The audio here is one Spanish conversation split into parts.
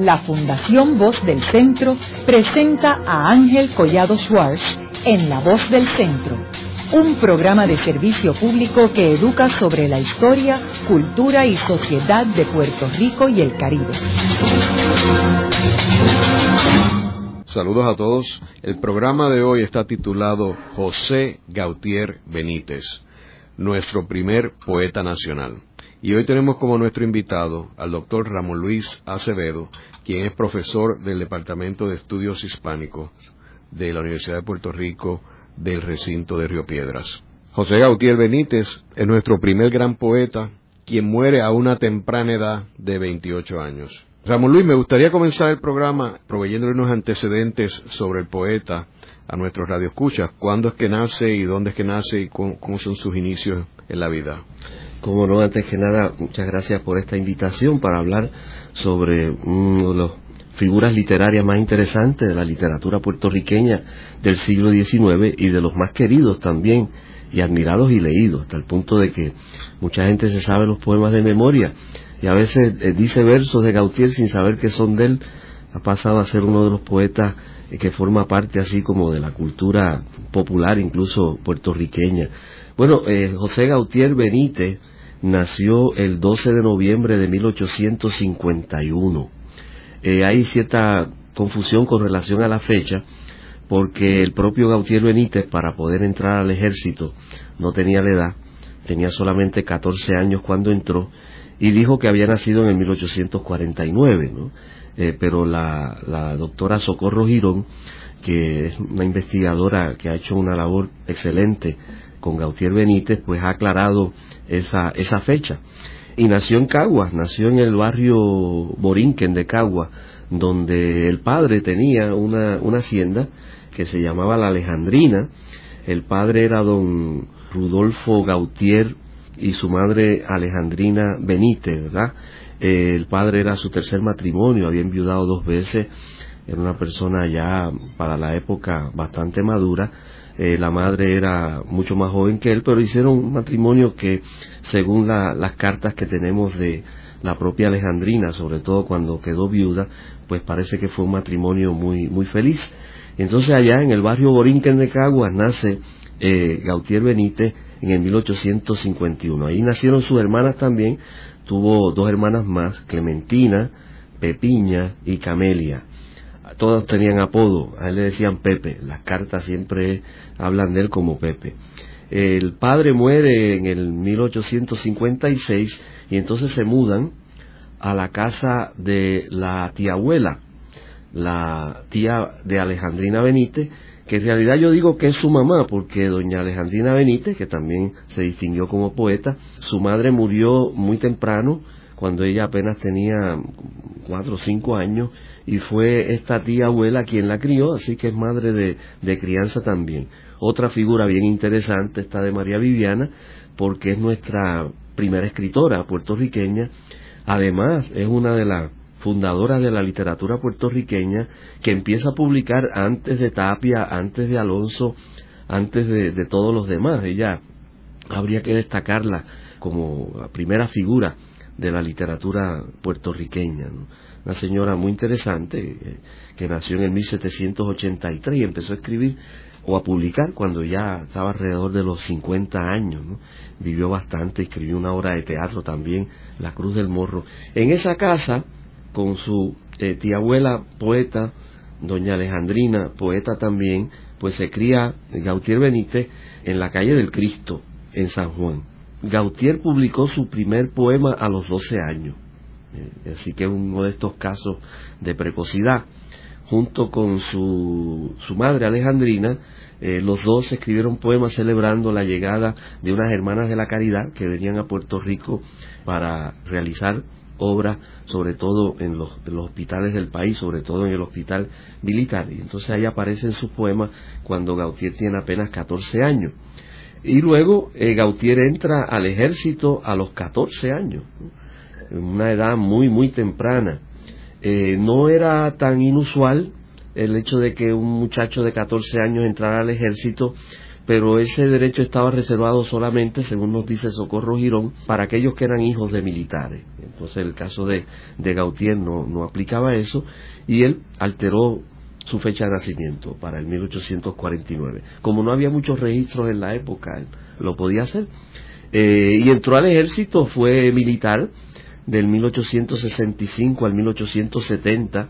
la Fundación Voz del Centro presenta a Ángel Collado Schwartz en La Voz del Centro, un programa de servicio público que educa sobre la historia, cultura y sociedad de Puerto Rico y el Caribe. Saludos a todos. El programa de hoy está titulado José Gautier Benítez, nuestro primer poeta nacional. Y hoy tenemos como nuestro invitado al doctor Ramón Luis Acevedo, quien es profesor del Departamento de Estudios Hispánicos de la Universidad de Puerto Rico del recinto de Río Piedras. José Gautier Benítez es nuestro primer gran poeta, quien muere a una temprana edad de 28 años. Ramón Luis, me gustaría comenzar el programa proveyéndole unos antecedentes sobre el poeta a nuestros radioescuchas. ¿Cuándo es que nace y dónde es que nace y cómo, cómo son sus inicios en la vida? Como no, antes que nada, muchas gracias por esta invitación para hablar sobre uno de las figuras literarias más interesantes de la literatura puertorriqueña del siglo XIX y de los más queridos también y admirados y leídos, hasta el punto de que mucha gente se sabe los poemas de memoria y a veces eh, dice versos de Gautier sin saber que son de él. Ha pasado a ser uno de los poetas que forma parte así como de la cultura popular, incluso puertorriqueña. Bueno, eh, José Gautier Benítez nació el 12 de noviembre de 1851. Eh, hay cierta confusión con relación a la fecha, porque el propio Gautier Benítez, para poder entrar al ejército, no tenía la edad, tenía solamente 14 años cuando entró, y dijo que había nacido en el 1849, ¿no? Eh, pero la, la doctora Socorro Girón, que es una investigadora que ha hecho una labor excelente con Gautier Benítez, pues ha aclarado esa, esa fecha. Y nació en Caguas, nació en el barrio Borinquen de Caguas, donde el padre tenía una, una hacienda que se llamaba La Alejandrina. El padre era don Rudolfo Gautier y su madre Alejandrina Benítez, ¿verdad? Eh, el padre era su tercer matrimonio, había enviudado dos veces, era una persona ya para la época bastante madura, eh, la madre era mucho más joven que él, pero hicieron un matrimonio que, según las cartas que tenemos de la propia Alejandrina, sobre todo cuando quedó viuda, pues parece que fue un matrimonio muy, muy feliz. Entonces allá en el barrio Borinquen de Caguas nace eh, Gautier Benítez en el 1851. Ahí nacieron sus hermanas también, tuvo dos hermanas más, Clementina, Pepiña y Camelia todos tenían apodo, a él le decían Pepe, las cartas siempre hablan de él como Pepe. El padre muere en el 1856 y entonces se mudan a la casa de la tía abuela, la tía de Alejandrina Benítez, que en realidad yo digo que es su mamá, porque doña Alejandrina Benítez, que también se distinguió como poeta, su madre murió muy temprano, cuando ella apenas tenía cuatro o cinco años, y fue esta tía abuela quien la crió, así que es madre de, de crianza también. Otra figura bien interesante está de María Viviana, porque es nuestra primera escritora puertorriqueña, además es una de las fundadoras de la literatura puertorriqueña que empieza a publicar antes de Tapia, antes de Alonso, antes de, de todos los demás. Ella habría que destacarla como primera figura de la literatura puertorriqueña. Una señora muy interesante eh, que nació en el 1783 y empezó a escribir o a publicar cuando ya estaba alrededor de los 50 años. Vivió bastante, escribió una obra de teatro también, La Cruz del Morro. En esa casa, con su eh, tía abuela poeta, doña Alejandrina, poeta también, pues se cría Gautier Benítez en la calle del Cristo, en San Juan. Gautier publicó su primer poema a los 12 años, eh, así que es uno de estos casos de precocidad. Junto con su, su madre Alejandrina, eh, los dos escribieron poemas celebrando la llegada de unas hermanas de la caridad que venían a Puerto Rico para realizar obras, sobre todo en los, en los, hospitales del país, sobre todo en el hospital militar. Y entonces ahí aparecen sus poemas cuando Gautier tiene apenas 14 años. Y luego eh, Gautier entra al ejército a los 14 años, en una edad muy, muy temprana. Eh, no era tan inusual el hecho de que un muchacho de 14 años entrara al ejército, pero ese derecho estaba reservado solamente, según nos dice Socorro Girón, para aquellos que eran hijos de militares. Entonces el caso de, de Gautier no, no aplicaba eso y él alteró su fecha de nacimiento para el 1849. Como no había muchos registros en la época, lo podía hacer. Eh, y entró al ejército, fue militar del 1865 al 1870,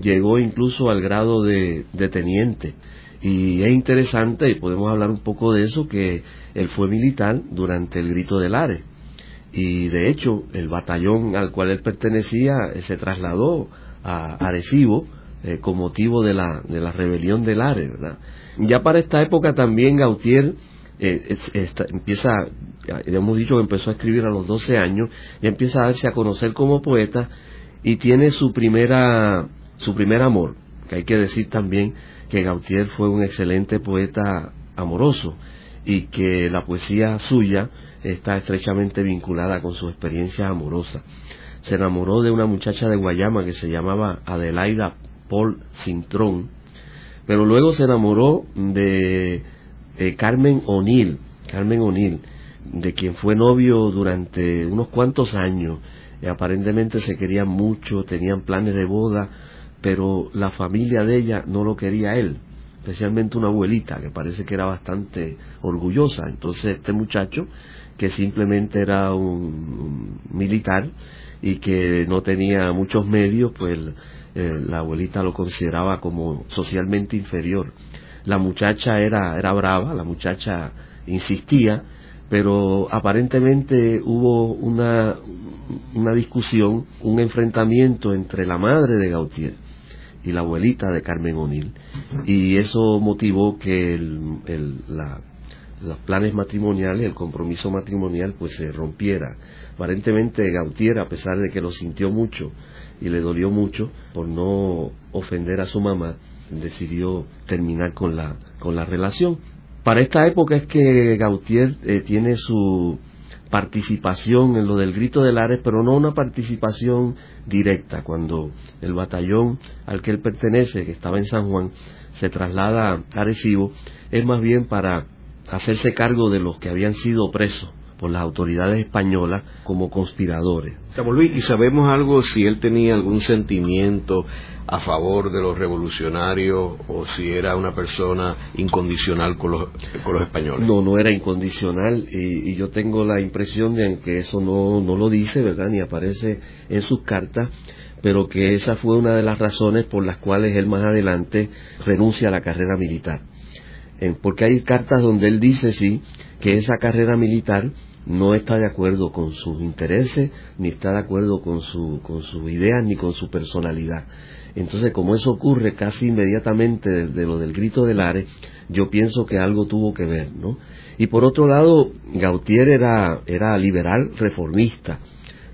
llegó incluso al grado de, de teniente. Y es interesante, y podemos hablar un poco de eso, que él fue militar durante el grito del Ares. Y de hecho, el batallón al cual él pertenecía eh, se trasladó a Arecibo eh, con motivo de la, de la rebelión del Ares, ¿verdad? Ya para esta época también Gautier eh, empieza, hemos dicho que empezó a escribir a los 12 años, ya empieza a darse a conocer como poeta y tiene su primera, su primer amor, hay que decir también que Gautier fue un excelente poeta amoroso y que la poesía suya está estrechamente vinculada con su experiencia amorosa. Se enamoró de una muchacha de Guayama que se llamaba Adelaida Paul Cintrón, pero luego se enamoró de eh, Carmen O'Neill, Carmen O'Neill, de quien fue novio durante unos cuantos años. y aparentemente se querían mucho, tenían planes de boda, pero la familia de ella no lo quería él, especialmente una abuelita que parece que era bastante orgullosa. Entonces este muchacho, que simplemente era un, militar y que no tenía muchos medios, pues eh, la abuelita lo consideraba como socialmente inferior. La muchacha era, era brava, la muchacha insistía, pero aparentemente hubo una, una discusión, un enfrentamiento entre la madre de Gautier y la abuelita de Carmen O'Neill. Y eso motivó que el, los planes matrimoniales, el compromiso matrimonial, pues se rompiera. Aparentemente Gautier, a pesar de que lo sintió mucho y le dolió mucho por no ofender a su mamá, decidió terminar con la, con la relación. Para esta época es que Gautier eh, tiene su participación en lo del grito del Ares, pero no una participación directa. Cuando el batallón al que él pertenece, que estaba en San Juan, se traslada a Arecibo, es más bien para hacerse cargo de los que habían sido presos por las autoridades españolas como conspiradores. ¿y sabemos algo si él tenía algún sentimiento a favor de los revolucionarios o si era una persona incondicional con los, con los españoles? No, no era incondicional y, yo tengo la impresión de que eso no, no lo dice, ¿verdad? Ni aparece en sus cartas pero que esa fue una de las razones por las cuales él más adelante renuncia a la carrera militar. porque hay cartas donde él dice, sí, que esa carrera militar no está de acuerdo con sus intereses, ni está de acuerdo con, su, con sus ideas, ni con su personalidad. Entonces, como eso ocurre casi inmediatamente de, lo del grito del Ares, yo pienso que algo tuvo que ver, ¿no? Y por otro lado, Gautier era, era liberal reformista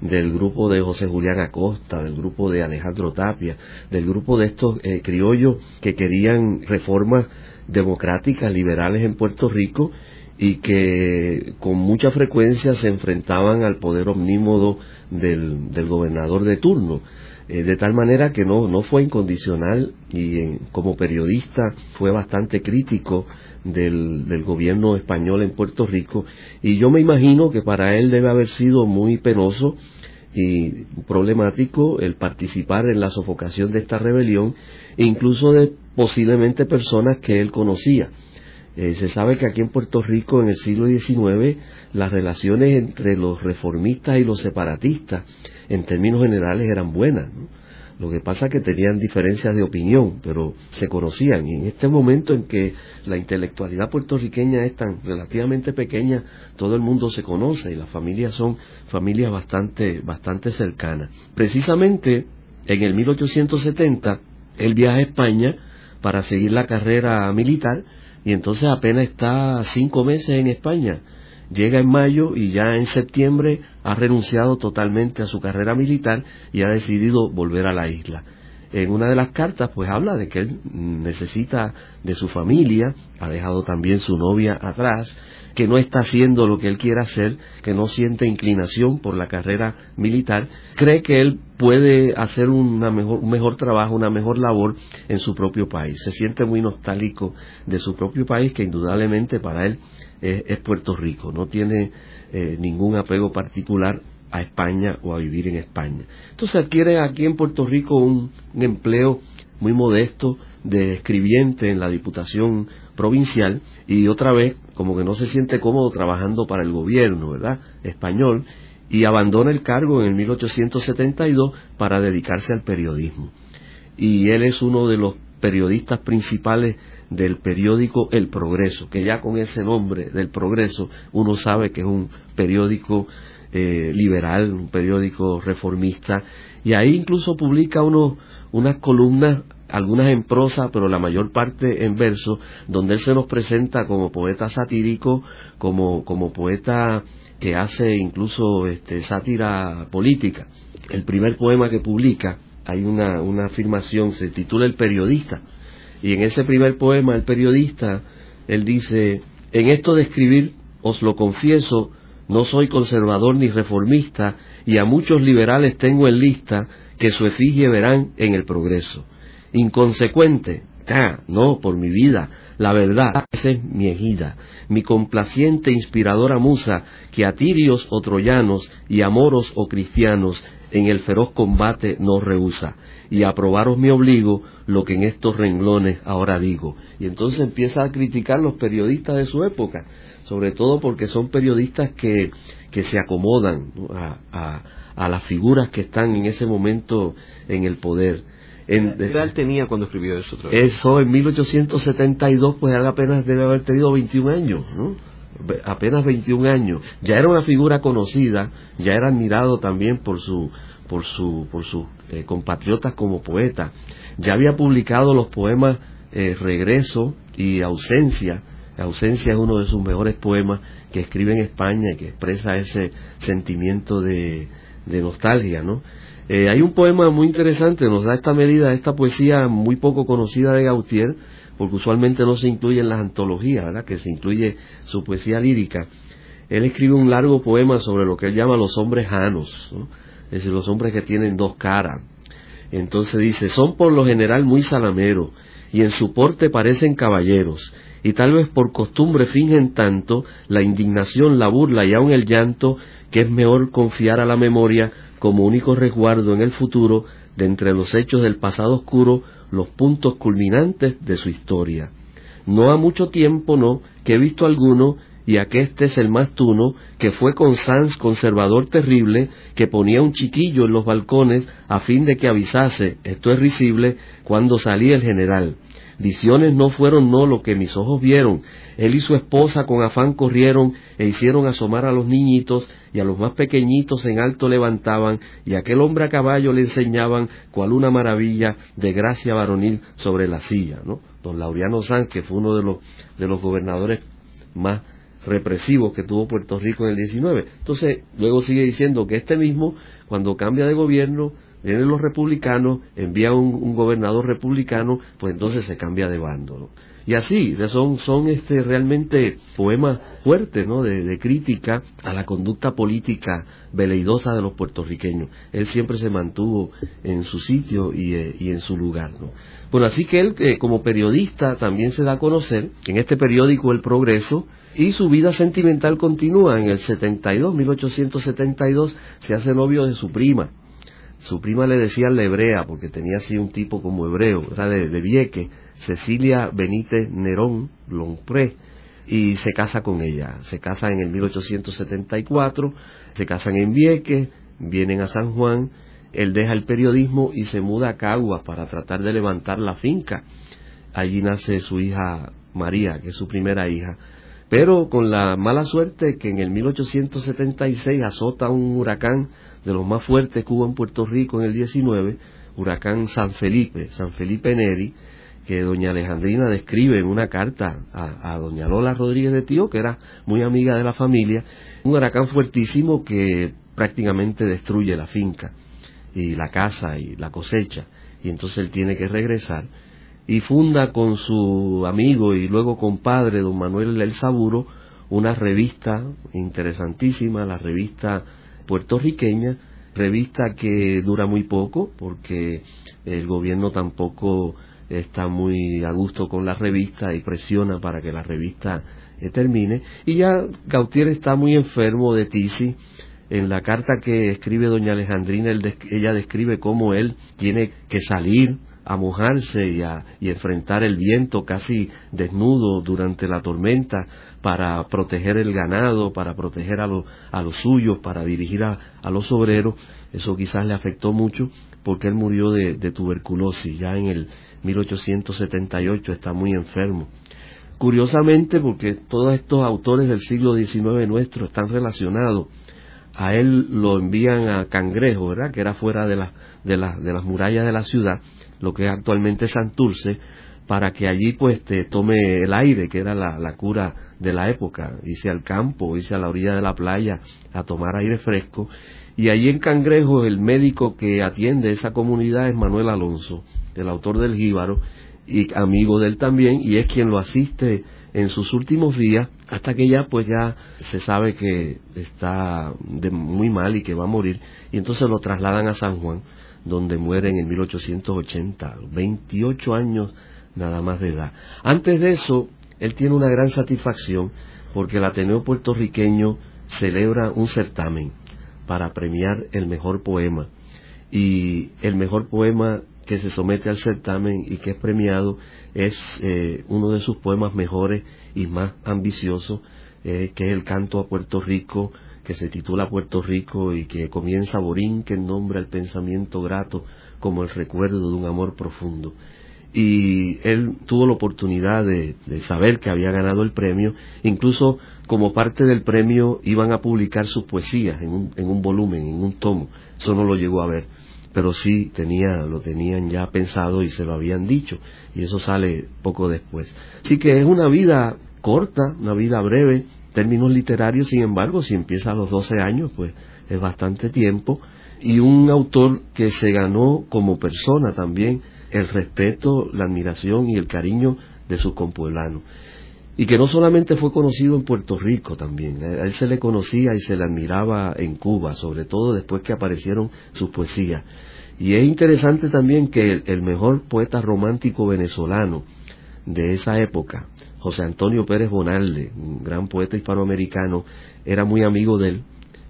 del grupo de José Julián Acosta, del grupo de Alejandro Tapia, del grupo de estos eh, criollos que querían reformas democráticas, liberales en Puerto Rico y que con mucha frecuencia se enfrentaban al poder omnímodo del, gobernador de turno. Eh, de tal manera que no, no fue incondicional y como periodista fue bastante crítico del, del, gobierno español en Puerto Rico y yo me imagino que para él debe haber sido muy penoso y problemático el participar en la sofocación de esta rebelión e incluso de posiblemente personas que él conocía. Eh, se sabe que aquí en Puerto Rico en el siglo XIX las relaciones entre los reformistas y los separatistas en términos generales eran buenas. Lo que pasa es que tenían diferencias de opinión, pero se conocían. Y en este momento en que la intelectualidad puertorriqueña es tan relativamente pequeña, todo el mundo se conoce y las familias son familias bastante, bastante cercanas. Precisamente en el 1870, él viaja a España para seguir la carrera militar y entonces apenas está cinco meses en España llega en mayo y ya en septiembre ha renunciado totalmente a su carrera militar y ha decidido volver a la isla. En una de las cartas pues habla de que él necesita de su familia, ha dejado también su novia atrás, que no está haciendo lo que él quiere hacer, que no siente inclinación por la carrera militar, cree que él puede hacer una mejor, un mejor trabajo, una mejor labor en su propio país. Se siente muy nostálgico de su propio país, que indudablemente para él es, Puerto Rico, no tiene eh, ningún apego particular a España o a vivir en España. Entonces adquiere aquí en Puerto Rico un, empleo muy modesto de escribiente en la Diputación Provincial y otra vez como que no se siente cómodo trabajando para el gobierno, ¿verdad? Español y abandona el cargo en el 1872 para dedicarse al periodismo. Y él es uno de los periodistas principales del periódico El Progreso, que ya con ese nombre del Progreso uno sabe que es un periódico eh, liberal, un periódico reformista, y ahí incluso publica unos, unas columnas, algunas en prosa, pero la mayor parte en verso, donde él se nos presenta como poeta satírico, como, como poeta que hace incluso este, sátira política. El primer poema que publica, hay una, una afirmación, se titula El periodista, y en ese primer poema, el periodista, él dice, en esto de escribir, os lo confieso, no soy conservador ni reformista, y a muchos liberales tengo en lista que su efigie verán en el progreso. Inconsecuente, ah, no, por mi vida, la verdad, esa es mi ejida, mi complaciente inspiradora musa, que a tirios o troyanos y a moros o cristianos en el feroz combate no rehúsa, y a probaros me obligo lo que en estos renglones ahora digo. Y entonces empieza a criticar los periodistas de su época, sobre todo porque son periodistas que, que se acomodan a, a, las figuras que están en ese momento en el poder. En, ¿Qué edad tenía cuando escribió eso? Eso en 1872, pues él apenas debe haber tenido 21 años, ¿no? apenas 21 años. Ya era una figura conocida, ya era admirado también por su por su por sus eh, compatriotas como poeta. Ya había publicado los poemas eh, Regreso y Ausencia, ausencia es uno de sus mejores poemas que escribe en España y que expresa ese sentimiento de, nostalgia, ¿no? Eh, hay un poema muy interesante, nos da esta medida, esta poesía muy poco conocida de Gautier, porque usualmente no se incluye en las antologías, ¿verdad? Que se incluye su poesía lírica. Él escribe un largo poema sobre lo que él llama los hombres janos, es decir, los hombres que tienen dos caras. Entonces dice, son por lo general muy salameros, y en su porte parecen caballeros, y tal vez por costumbre fingen tanto la indignación, la burla y aun el llanto, que es mejor confiar a la memoria como único resguardo en el futuro de entre los hechos del pasado oscuro los puntos culminantes de su historia. No ha mucho tiempo, no, que he visto alguno, y aqueste es el más tuno, que fue con Sanz conservador terrible, que ponía un chiquillo en los balcones a fin de que avisase, esto es risible, cuando salía el general. Visiones no fueron no lo que mis ojos vieron. Él y su esposa con afán corrieron e hicieron asomar a los niñitos y a los más pequeñitos en alto levantaban y aquel hombre a caballo le enseñaban cual una maravilla de gracia varonil sobre la silla, ¿no? Don Laureano que fue uno de los, de los gobernadores más represivos que tuvo Puerto Rico en el 19. Entonces, luego sigue diciendo que este mismo, cuando cambia de gobierno, vienen los republicanos, envía un, gobernador republicano, pues entonces se cambia de bando. Y así, son, son este, realmente poemas fuertes ¿no? de, crítica a la conducta política veleidosa de los puertorriqueños. Él siempre se mantuvo en su sitio y, eh, en su lugar. ¿no? Bueno, así que él eh, como periodista también se da a conocer en este periódico El Progreso y su vida sentimental continúa. En el 72, 1872, se hace novio de su prima, su prima le decía la hebrea, porque tenía así un tipo como hebreo, era de, Vieque, Cecilia Benítez Nerón Lompré, y se casa con ella. Se casa en el 1874, se casan en Vieques, vienen a San Juan, él deja el periodismo y se muda a Caguas para tratar de levantar la finca. Allí nace su hija María, que es su primera hija. Pero con la mala suerte que en el 1876 azota un huracán de los más fuertes que hubo en Puerto Rico en el 19, huracán San Felipe, San Felipe Neri, que doña Alejandrina describe en una carta a, doña Lola Rodríguez de Tío, que era muy amiga de la familia, un huracán fuertísimo que prácticamente destruye la finca y la casa y la cosecha. y entonces él tiene que regresar y funda con su amigo y luego compadre don Manuel El Saburo una revista interesantísima, la revista puertorriqueña, revista que dura muy poco porque el gobierno tampoco está muy a gusto con la revista y presiona para que la revista eh, termine. Y ya Gautier está muy enfermo de tisis. En la carta que escribe doña Alejandrina, ella describe cómo él tiene que salir a mojarse y, a, enfrentar el viento casi desnudo durante la tormenta para proteger el ganado, para proteger a, a los suyos, para dirigir a, los obreros. Eso quizás le afectó mucho porque él murió de, de tuberculosis ya en el 1878, está muy enfermo. Curiosamente, porque todos estos autores del siglo XIX nuestro están relacionados, a él lo envían a Cangrejo, ¿verdad? Que era fuera de, de, de las murallas de la ciudad, lo que es actualmente Santurce, para que allí pues te tome el aire, que era la, cura de la época, irse al campo, irse a la orilla de la playa a tomar aire fresco. Y allí en Cangrejo el médico que atiende esa comunidad es Manuel Alonso, el autor del Jíbaro, y amigo de él también, y es quien lo asiste en sus últimos días, hasta que ya pues ya se sabe que está de muy mal y que va a morir, y entonces lo trasladan a San Juan donde muere en el 1880, 28 años nada más de edad. Antes de eso, él tiene una gran satisfacción porque el Ateneo puertorriqueño celebra un certamen para premiar el mejor poema. Y el mejor poema que se somete al certamen y que es premiado es eh, uno de sus poemas mejores y más ambiciosos, eh, que es el canto a Puerto Rico que se titula Puerto Rico y que comienza Borín, que nombra el pensamiento grato como el recuerdo de un amor profundo. Y él tuvo la oportunidad de, saber que había ganado el premio, incluso como parte del premio iban a publicar sus poesías en un, en un volumen, en un tomo. Eso no lo llegó a ver, pero sí tenía, lo tenían ya pensado y se lo habían dicho, y eso sale poco después. Así que es una vida corta, una vida breve, términos literarios, sin embargo, si empieza a los 12 años, pues es bastante tiempo, y un autor que se ganó como persona también el respeto, la admiración y el cariño de sus compueblanos. Y que no solamente fue conocido en Puerto Rico también, a él se le conocía y se le admiraba en Cuba, sobre todo después que aparecieron sus poesías. Y es interesante también que el mejor poeta romántico venezolano de esa época, José Antonio Pérez Bonalde, un gran poeta hispanoamericano, era muy amigo de él,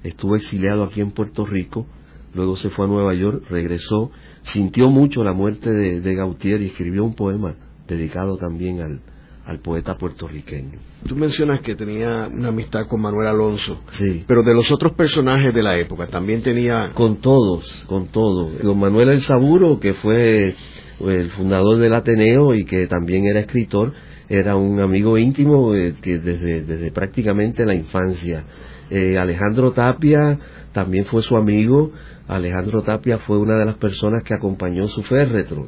estuvo exiliado aquí en Puerto Rico, luego se fue a Nueva York, regresó, sintió mucho la muerte de, Gautier y escribió un poema dedicado también al, al poeta puertorriqueño. Tú mencionas que tenía una amistad con Manuel Alonso. Sí. Pero de los otros personajes de la época, también tenía... Con todos, con todos. Don Manuel El Saburo, que fue el fundador del Ateneo y que también era escritor, era un amigo íntimo eh, desde, desde, prácticamente la infancia. Eh, Alejandro Tapia también fue su amigo. Alejandro Tapia fue una de las personas que acompañó su féretro,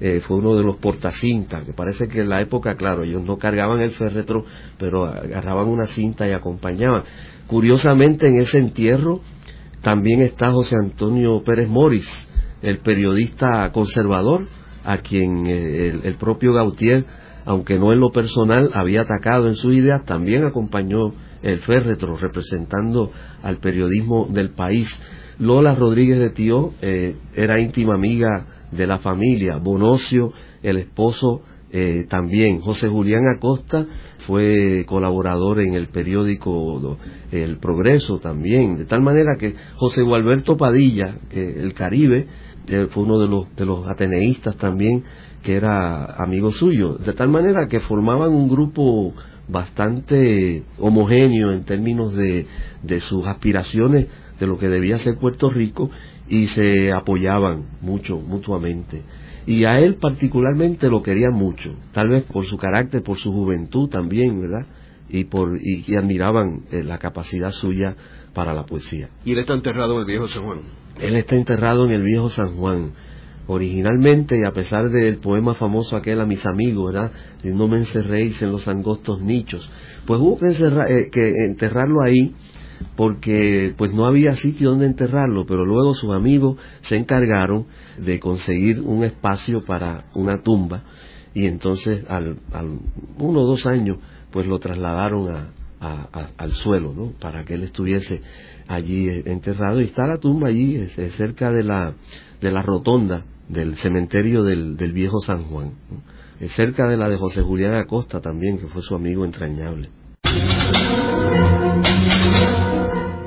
eh, fue uno de los portacintas, que parece que en la época, claro, ellos no cargaban el féretro, pero agarraban una cinta y acompañaban. Curiosamente, en ese entierro también está José Antonio Pérez Moris, el periodista conservador, a quien el propio Gautier aunque no en lo personal había atacado en sus ideas, también acompañó el féretro representando al periodismo del país. Lola Rodríguez de Tío eh, era íntima amiga de la familia, Bonocio, el esposo eh, también. José Julián Acosta fue colaborador en el periódico El Progreso también, de tal manera que José Gualberto Padilla, el Caribe, eh, fue uno de los, de los ateneístas también, que era amigo suyo, de tal manera que formaban un grupo bastante homogéneo en términos de, de sus aspiraciones de lo que debía ser Puerto Rico y se apoyaban mucho mutuamente. Y a él particularmente lo querían mucho, tal vez por su carácter, por su juventud también, ¿verdad? Y, por, y, admiraban eh, la capacidad suya para la poesía. ¿Y él está enterrado en el viejo San Juan? Él está enterrado en el viejo San Juan originalmente, y a pesar del poema famoso aquel a mis amigos, ¿verdad? No me encerréis en los angostos nichos, pues hubo que, eh, que enterrarlo ahí porque pues no había sitio donde enterrarlo, pero luego sus amigos se encargaron de conseguir un espacio para una tumba y entonces al, uno o dos años pues lo trasladaron al suelo, ¿no? Para que él estuviese allí enterrado y está la tumba allí cerca de la, de la rotonda del cementerio del, del viejo San Juan, cerca de la de José Julián Acosta también, que fue su amigo entrañable.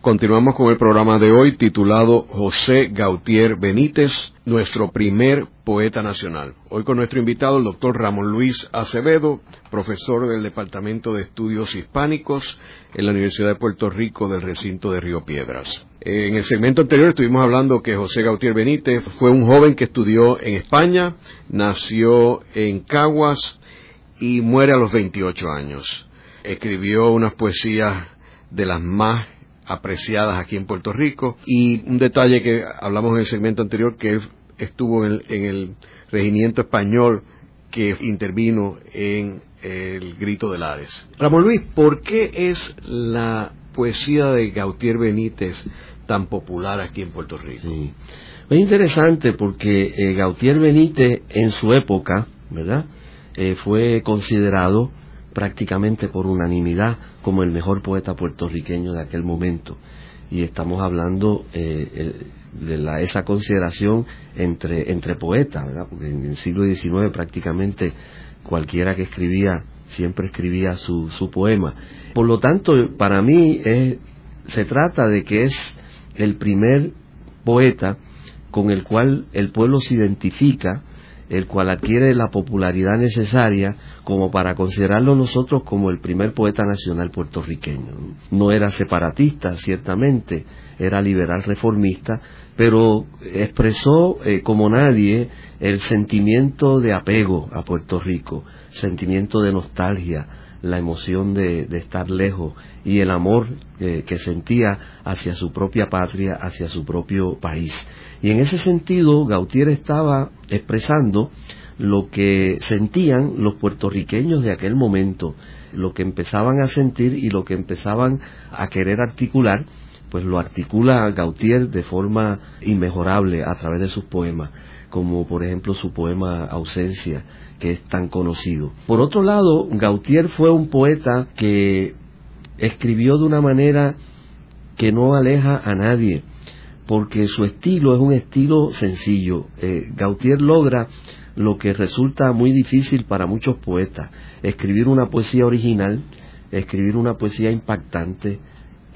Continuamos con el programa de hoy titulado José Gautier Benítez, nuestro primer poeta nacional. Hoy con nuestro invitado, el doctor Ramón Luis Acevedo, profesor del Departamento de Estudios Hispánicos en la Universidad de Puerto Rico del recinto de Río Piedras. En el segmento anterior estuvimos hablando que José Gautier Benítez fue un joven que estudió en España, nació en Caguas y muere a los 28 años. Escribió unas poesías de las más apreciadas aquí en Puerto Rico. Y un detalle que hablamos en el segmento anterior, que estuvo en el, regimiento español que intervino en el Grito de Lares. Ramón Luis, ¿por qué es la poesía de Gautier Benítez tan popular aquí en Puerto Rico? Es interesante porque eh, Gautier Benítez en su época, ¿verdad? Eh, fue considerado prácticamente por unanimidad como el mejor poeta puertorriqueño de aquel momento. Y estamos hablando eh, de esa consideración entre, entre poetas, porque en el siglo XIX prácticamente cualquiera que escribía siempre escribía su, su poema. Por lo tanto, para mí se trata de que es el primer poeta con el cual el pueblo se identifica, el cual adquiere la popularidad necesaria como para considerarlo nosotros como el primer poeta nacional puertorriqueño. No era separatista, ciertamente, era liberal reformista, pero expresó eh, como nadie el sentimiento de apego a Puerto Rico, sentimiento de nostalgia, la emoción de, estar lejos y el amor eh, que sentía hacia su propia patria, hacia su propio país. Y en ese sentido, Gautier estaba expresando lo que sentían los puertorriqueños de aquel momento, lo que empezaban a sentir y lo que empezaban a querer articular, pues lo articula Gautier de forma inmejorable a través de sus poemas, como por ejemplo su poema Ausencia, que es tan conocido. Por otro lado, Gautier fue un poeta que escribió de una manera que no aleja a nadie, porque su estilo es un estilo sencillo. Eh, Gautier logra lo que resulta muy difícil para muchos poetas, escribir una poesía original, escribir una poesía impactante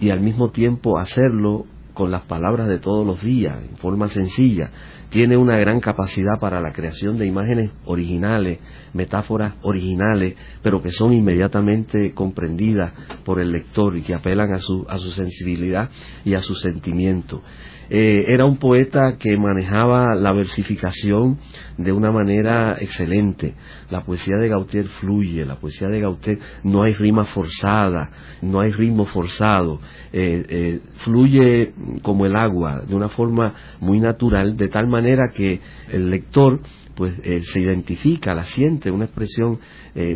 y al mismo tiempo hacerlo con las palabras de todos los días, en forma sencilla. Tiene una gran capacidad para la creación de imágenes originales, metáforas originales, pero que son inmediatamente comprendidas por el lector y que apelan a su, a su sensibilidad y a su sentimiento. Eh, era un poeta que manejaba la versificación de una manera excelente. La poesía de Gautier fluye, la poesía de Gautier no hay rima forzada, no hay ritmo forzado, eh, eh, fluye como el agua, de una forma muy natural, de tal manera que el lector pues se identifica, la siente, una expresión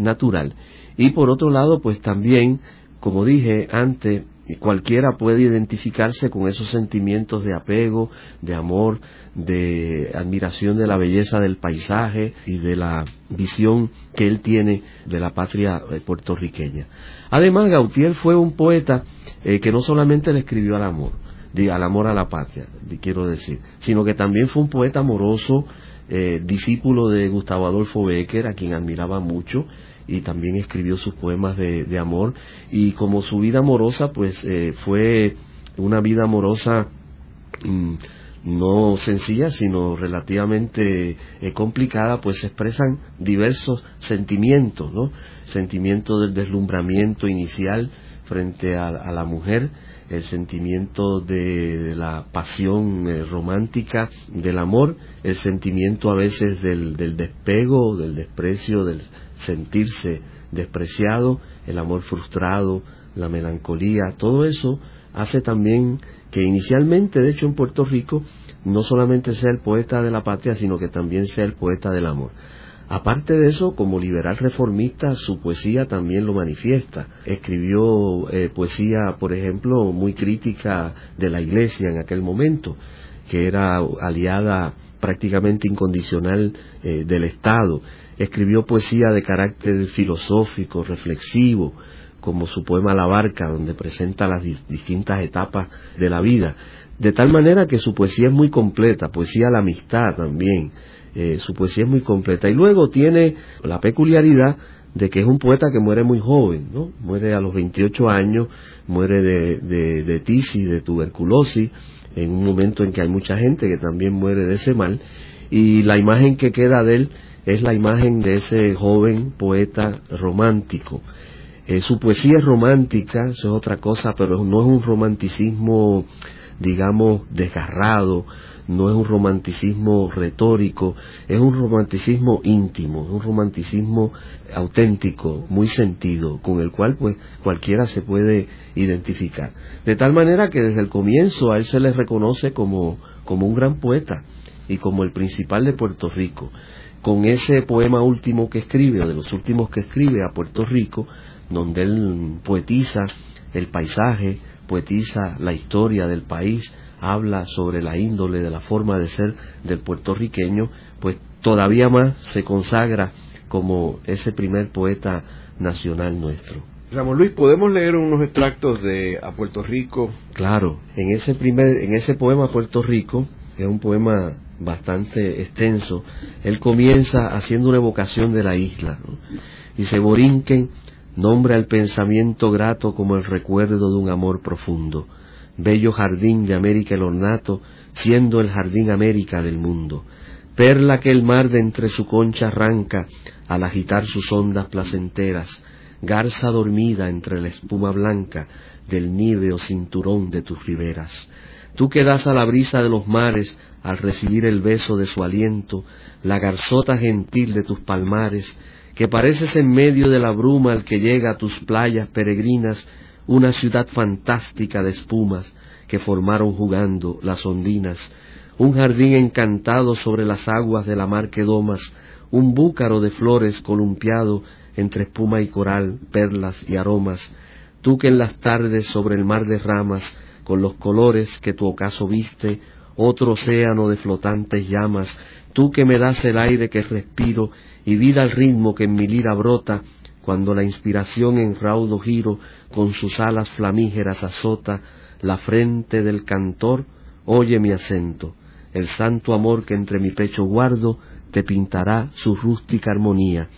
natural. Y por otro lado, pues también, como dije antes, y cualquiera puede identificarse con esos sentimientos de apego, de amor, de admiración de la belleza del paisaje y de la visión que él tiene de la patria eh, puertorriqueña. Además, Gautier fue un poeta eh, que no solamente le escribió al amor, al amor a la patria, quiero decir, sino que también fue un poeta amoroso, eh, discípulo de Gustavo Adolfo Becker, a quien admiraba mucho, y también escribió sus poemas de, amor. Y como su vida amorosa pues eh, fue una vida amorosa mm, no sencilla sino relativamente eh, complicada pues se expresan diversos sentimientos no sentimiento del deslumbramiento inicial frente a, la mujer, el sentimiento de, la pasión eh, romántica, del amor, el sentimiento a veces del, del despego, del desprecio, del sentirse despreciado, el amor frustrado, la melancolía, todo eso hace también que inicialmente, de hecho en Puerto Rico, no solamente sea el poeta de la patria, sino que también sea el poeta del amor. Aparte de eso, como liberal reformista, su poesía también lo manifiesta. Escribió eh, poesía, por ejemplo, muy crítica de la Iglesia en aquel momento, que era aliada prácticamente incondicional eh, del Estado. Escribió poesía de carácter filosófico, reflexivo, como su poema La Barca, donde presenta las distintas etapas de la vida. De tal manera que su poesía es muy completa, poesía la amistad también, eh, su poesía es muy completa. Y luego tiene la peculiaridad de que es un poeta que muere muy joven, ¿no? Muere a los 28 años, muere de, de, de tisis, de tuberculosis, en un momento en que hay mucha gente que también muere de ese mal, y la imagen que queda de él es la imagen de ese joven poeta romántico. Eh, su poesía es romántica, eso es otra cosa, pero no es un romanticismo, digamos, desgarrado, no es un romanticismo retórico, es un romanticismo íntimo, un romanticismo auténtico, muy sentido, con el cual pues cualquiera se puede identificar. De tal manera que desde el comienzo a él se le reconoce como, como un gran poeta y como el principal de Puerto Rico. Con ese poema último que escribe, o de los últimos que escribe a Puerto Rico, donde él poetiza el paisaje, poetiza la historia del país, habla sobre la índole de la forma de ser del puertorriqueño, pues todavía más se consagra como ese primer poeta nacional nuestro. Ramón Luis, ¿podemos leer unos extractos de A Puerto Rico? Claro, en ese primer, en ese poema Puerto Rico, que es un poema bastante extenso, él comienza haciendo una evocación de la isla. Dice, Borinquen nombra el pensamiento grato como el recuerdo de un amor profundo bello jardín de América el ornato, siendo el jardín América del mundo, perla que el mar de entre su concha arranca al agitar sus ondas placenteras, garza dormida entre la espuma blanca del níveo cinturón de tus riberas. Tú que das a la brisa de los mares al recibir el beso de su aliento, la garzota gentil de tus palmares, que pareces en medio de la bruma al que llega a tus playas peregrinas una ciudad fantástica de espumas que formaron jugando las ondinas, un jardín encantado sobre las aguas de la mar que domas, un búcaro de flores columpiado entre espuma y coral, perlas y aromas, tú que en las tardes sobre el mar derramas, con los colores que tu ocaso viste, otro océano de flotantes llamas, tú que me das el aire que respiro y vida al ritmo que en mi lira brota, cuando la inspiración en raudo giro con sus alas flamígeras azota la frente del cantor, oye mi acento, el santo amor que entre mi pecho guardo te pintará su rústica armonía.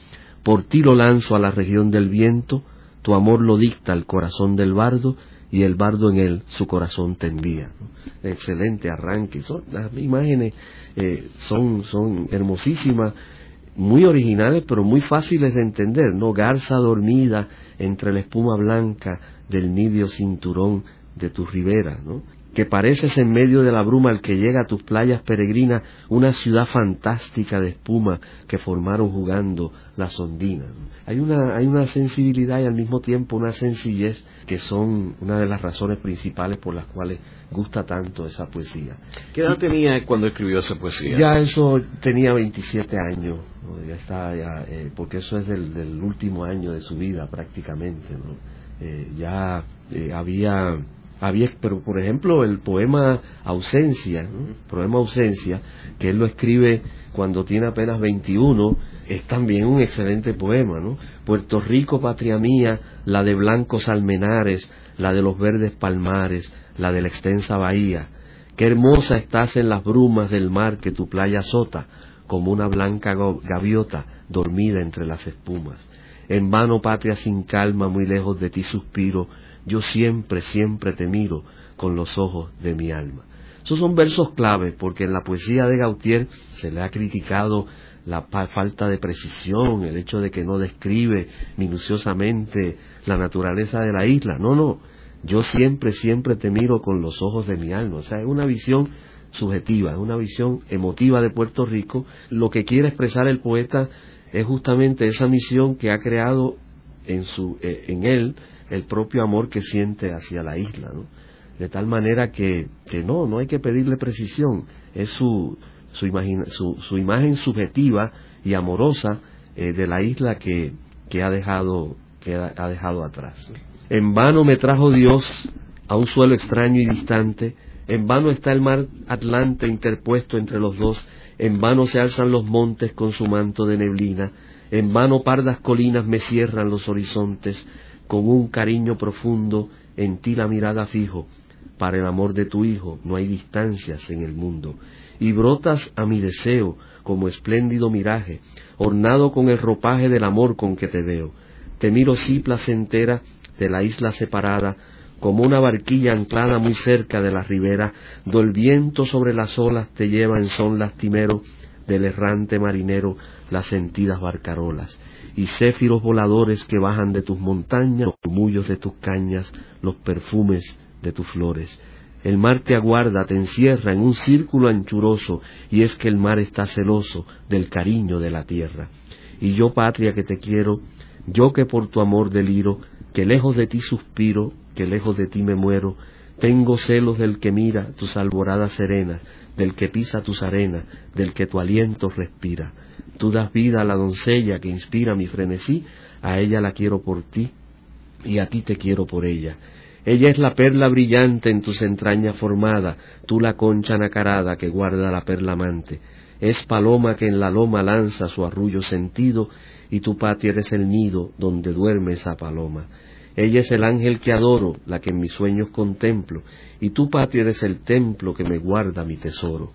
Por ti lo lanzo a la región del viento, tu amor lo dicta el corazón del bardo, y el bardo en él su corazón te envía. Excelente arranque. Son, las imágenes eh, son, son hermosísimas muy originales, pero muy fáciles de entender, ¿no? Garza dormida entre la espuma blanca del nibio cinturón de tu ribera, ¿no? Que pareces en medio de la bruma al que llega a tus playas peregrinas una ciudad fantástica de espuma que formaron jugando las ondinas. Hay una, hay una sensibilidad y al mismo tiempo una sencillez que son una de las razones principales por las cuales gusta tanto esa poesía. ¿Qué edad tenía cuando escribió esa poesía? Ya eso tenía 27 años, ya está, eh, porque eso es del, último año de su vida prácticamente. ¿no? Eh, ya eh, había había, pero por ejemplo el poema Ausencia, poema Ausencia, que él lo escribe cuando tiene apenas 21, es también un excelente poema, ¿no? Puerto Rico, patria mía, la de blancos almenares, la de los verdes palmares, la de la extensa bahía, qué hermosa estás en las brumas del mar que tu playa azota, como una blanca gaviota dormida entre las espumas. En vano, patria sin calma, muy lejos de ti suspiro, yo siempre, siempre te miro con los ojos de mi alma. Esos son versos claves porque en la poesía de Gautier se le ha criticado la falta de precisión, el hecho de que no describe minuciosamente la naturaleza de la isla. No, no, yo siempre, siempre te miro con los ojos de mi alma. O sea, es una visión subjetiva, es una visión emotiva de Puerto Rico. Lo que quiere expresar el poeta es justamente esa misión que ha creado en, su, eh, en él el propio amor que siente hacia la isla. De tal manera que, que no, no hay que pedirle precisión, es su, su, su, imagen subjetiva y amorosa eh, de la isla que, que, ha dejado, que ha dejado atrás. En vano me trajo Dios a un suelo extraño y distante, en vano está el mar Atlante interpuesto entre los dos, en vano se alzan los montes con su manto de neblina, en vano pardas colinas me cierran los horizontes, con un cariño profundo en ti la mirada fijo, para el amor de tu Hijo no hay distancias en el mundo, y brotas a mi deseo como espléndido miraje, ornado con el ropaje del amor con que te veo. Te miro sí placentera de la isla separada, como una barquilla anclada muy cerca de la ribera, do el viento sobre las olas te lleva en son lastimero del errante marinero las sentidas barcarolas, y céfiros voladores que bajan de tus montañas, los murmullos de tus cañas, los perfumes de tus flores. El mar te aguarda, te encierra en un círculo anchuroso, y es que el mar está celoso del cariño de la tierra. Y yo, patria que te quiero, yo que por tu amor deliro, que lejos de ti suspiro, que lejos de ti me muero, tengo celos del que mira tus alboradas serenas, del que pisa tus arenas, del que tu aliento respira. Tú das vida a la doncella que inspira mi frenesí, a ella la quiero por ti, y a ti te quiero por ella. Ella es la perla brillante en tus entrañas formada, tú la concha nacarada que guarda la perla amante. Es paloma que en la loma lanza su arrullo sentido, y tu patria eres el nido donde duerme esa paloma. Ella es el ángel que adoro, la que en mis sueños contemplo, y tu patria eres el templo que me guarda mi tesoro.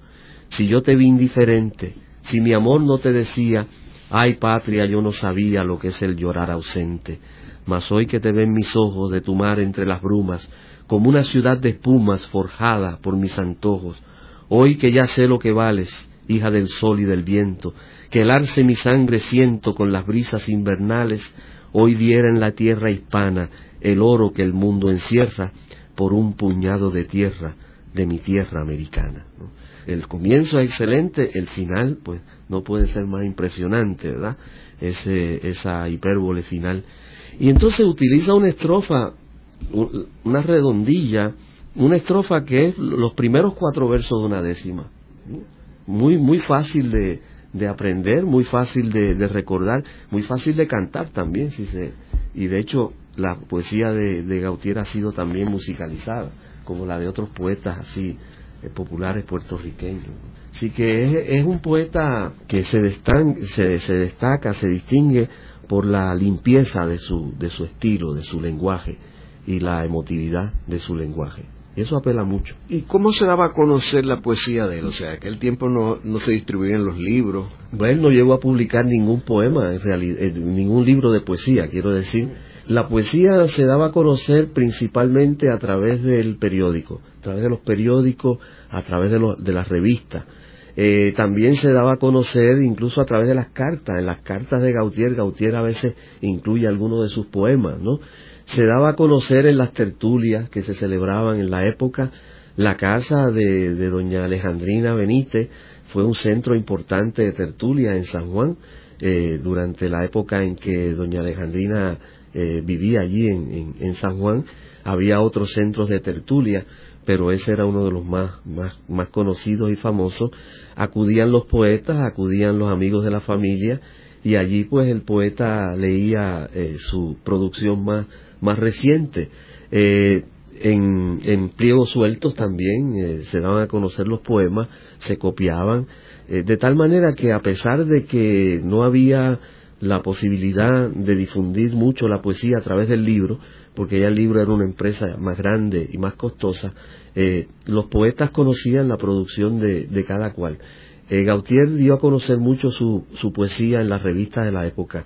Si yo te vi indiferente, si mi amor no te decía, ay patria, yo no sabía lo que es el llorar ausente, mas hoy que te ven mis ojos de tu mar entre las brumas, como una ciudad de espumas forjada por mis antojos, hoy que ya sé lo que vales, hija del sol y del viento, que el arce mi sangre siento con las brisas invernales, hoy diera en la tierra hispana el oro que el mundo encierra por un puñado de tierra de mi tierra americana. El comienzo es excelente, el final pues no puede ser más impresionante, ¿verdad? Esa hipérbole final. Y entonces utiliza una estrofa, una redondilla, una estrofa que es los primeros cuatro versos de una décima. Muy, muy fácil de, de aprender, muy fácil de, recordar, muy fácil de cantar también, si se, y de hecho la poesía de, de Gautier ha sido también musicalizada, como la de otros poetas así eh, populares puertorriqueños. Así que es, un poeta que se, se, se, destaca, se distingue por la limpieza de su, de su estilo, de su lenguaje y la emotividad de su lenguaje. Eso apela mucho. ¿Y cómo se daba a conocer la poesía de él? O sea, aquel tiempo no, no se distribuían los libros. Bueno, no llegó a publicar ningún poema, en realidad, eh, ningún libro de poesía, quiero decir. La poesía se daba a conocer principalmente a través del periódico, a través de los periódicos, a través de, de las revistas. Eh, también se daba a conocer incluso a través de las cartas. En las cartas de Gautier, Gautier a veces incluye algunos de sus poemas, ¿no? Se daba a conocer en las tertulias que se celebraban en la época. La casa de, doña Alejandrina Benítez fue un centro importante de tertulia en San Juan eh, durante la época en que doña Alejandrina eh, vivía allí en, en, San Juan. Había otros centros de tertulia, pero ese era uno de los más, más, más conocidos y famosos. Acudían los poetas, acudían los amigos de la familia y allí pues el poeta leía eh, su producción más, más reciente. Eh, en, en, pliegos sueltos también eh, se daban a conocer los poemas, se copiaban, eh, de tal manera que a pesar de que no había la posibilidad de difundir mucho la poesía a través del libro, porque ya el libro era una empresa más grande y más costosa, los poetas conocían la producción de, de cada cual. Gautier dio a conocer mucho su, su poesía en las revistas de la época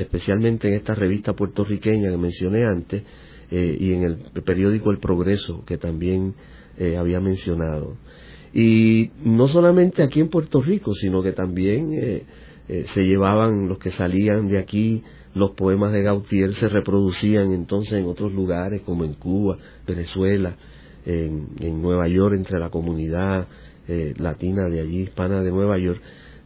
especialmente en esta revista puertorriqueña que mencioné antes eh, y en el periódico El Progreso que también eh, había mencionado. Y no solamente aquí en Puerto Rico, sino que también eh, eh, se llevaban los que salían de aquí, los poemas de Gautier se reproducían entonces en otros lugares como en Cuba, Venezuela, en, Nueva York, entre la comunidad latina de allí, hispana de Nueva York.